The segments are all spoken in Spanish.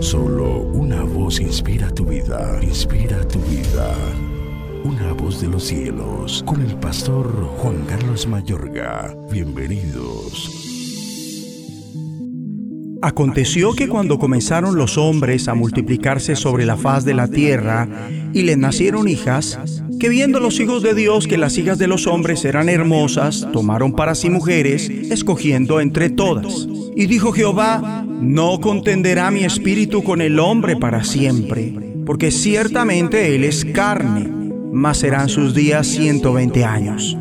Solo una voz inspira tu vida, inspira tu vida. Una voz de los cielos, con el pastor Juan Carlos Mayorga. Bienvenidos. Aconteció que cuando comenzaron los hombres a multiplicarse sobre la faz de la tierra y les nacieron hijas, que viendo los hijos de Dios que las hijas de los hombres eran hermosas, tomaron para sí mujeres, escogiendo entre todas. Y dijo Jehová, no contenderá mi espíritu con el hombre para siempre, porque ciertamente él es carne, mas serán sus días 120 años.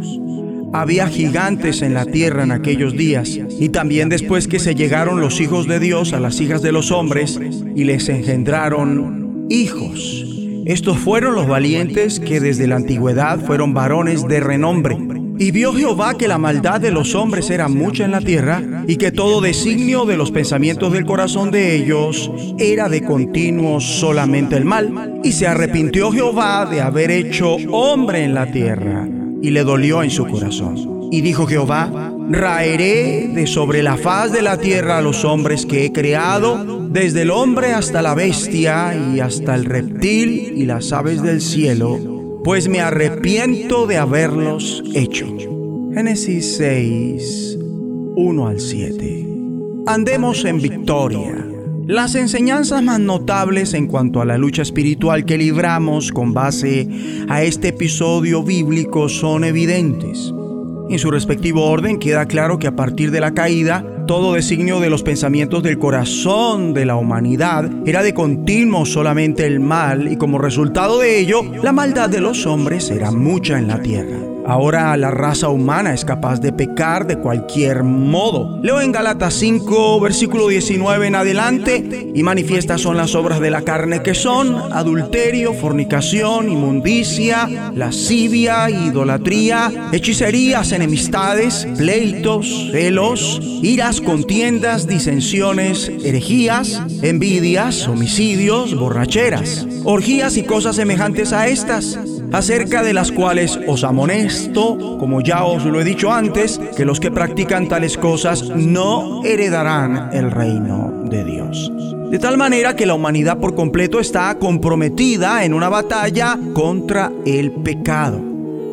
Había gigantes en la tierra en aquellos días, y también después que se llegaron los hijos de Dios a las hijas de los hombres, y les engendraron hijos. Estos fueron los valientes que desde la antigüedad fueron varones de renombre. Y vio Jehová que la maldad de los hombres era mucha en la tierra y que todo designio de los pensamientos del corazón de ellos era de continuo solamente el mal. Y se arrepintió Jehová de haber hecho hombre en la tierra y le dolió en su corazón. Y dijo Jehová, raeré de sobre la faz de la tierra a los hombres que he creado, desde el hombre hasta la bestia y hasta el reptil y las aves del cielo, pues me arrepiento de haberlos hecho. Génesis 6, 1 al 7. Andemos en victoria. Las enseñanzas más notables en cuanto a la lucha espiritual que libramos con base a este episodio bíblico son evidentes. En su respectivo orden queda claro que a partir de la caída, todo designio de los pensamientos del corazón de la humanidad era de continuo solamente el mal y como resultado de ello, la maldad de los hombres era mucha en la tierra. Ahora la raza humana es capaz de pecar de cualquier modo. Leo en Galatas 5, versículo 19 en adelante, y manifiestas son las obras de la carne que son adulterio, fornicación, inmundicia, lascivia, idolatría, hechicerías, enemistades, pleitos, celos, iras, contiendas, disensiones, herejías, envidias, homicidios, borracheras, orgías y cosas semejantes a estas acerca de las cuales os amonesto, como ya os lo he dicho antes, que los que practican tales cosas no heredarán el reino de Dios. De tal manera que la humanidad por completo está comprometida en una batalla contra el pecado.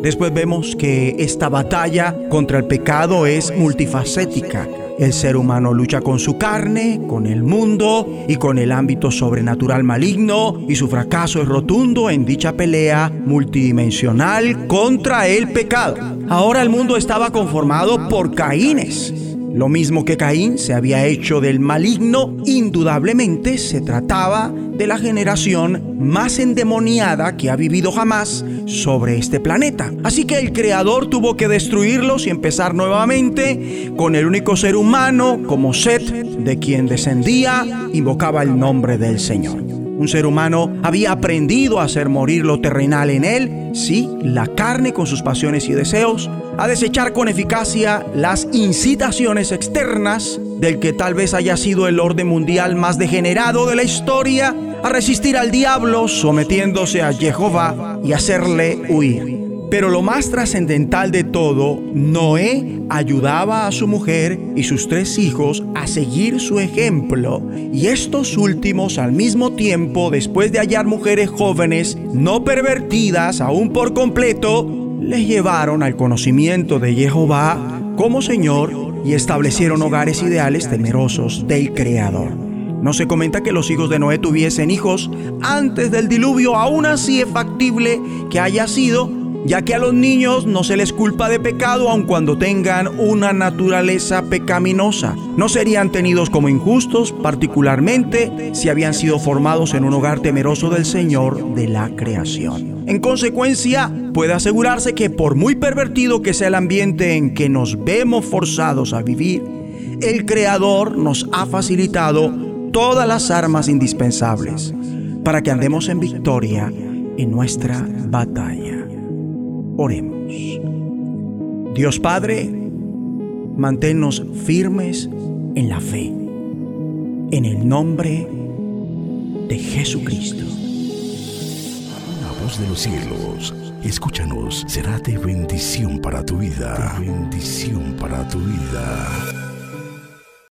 Después vemos que esta batalla contra el pecado es multifacética el ser humano lucha con su carne, con el mundo y con el ámbito sobrenatural maligno y su fracaso es rotundo en dicha pelea multidimensional contra el pecado. Ahora el mundo estaba conformado por Caínes. Lo mismo que Caín se había hecho del maligno, indudablemente se trataba de la generación más endemoniada que ha vivido jamás sobre este planeta. Así que el Creador tuvo que destruirlos y empezar nuevamente con el único ser humano como Set, de quien descendía, invocaba el nombre del Señor. Un ser humano había aprendido a hacer morir lo terrenal en él, sí, la carne con sus pasiones y deseos, a desechar con eficacia las incitaciones externas del que tal vez haya sido el orden mundial más degenerado de la historia, a resistir al diablo sometiéndose a Jehová y hacerle huir. Pero lo más trascendental de todo, Noé ayudaba a su mujer y sus tres hijos a seguir su ejemplo, y estos últimos al mismo tiempo, después de hallar mujeres jóvenes, no pervertidas aún por completo, les llevaron al conocimiento de Jehová como Señor y establecieron hogares ideales temerosos del Creador. No se comenta que los hijos de Noé tuviesen hijos antes del diluvio, aún así es factible que haya sido ya que a los niños no se les culpa de pecado aun cuando tengan una naturaleza pecaminosa. No serían tenidos como injustos, particularmente si habían sido formados en un hogar temeroso del Señor de la creación. En consecuencia, puede asegurarse que por muy pervertido que sea el ambiente en que nos vemos forzados a vivir, el Creador nos ha facilitado todas las armas indispensables para que andemos en victoria en nuestra batalla. Oremos. Dios Padre, manténnos firmes en la fe. En el nombre de Jesucristo. La voz de los cielos, escúchanos, será de bendición para tu vida. bendición para tu vida.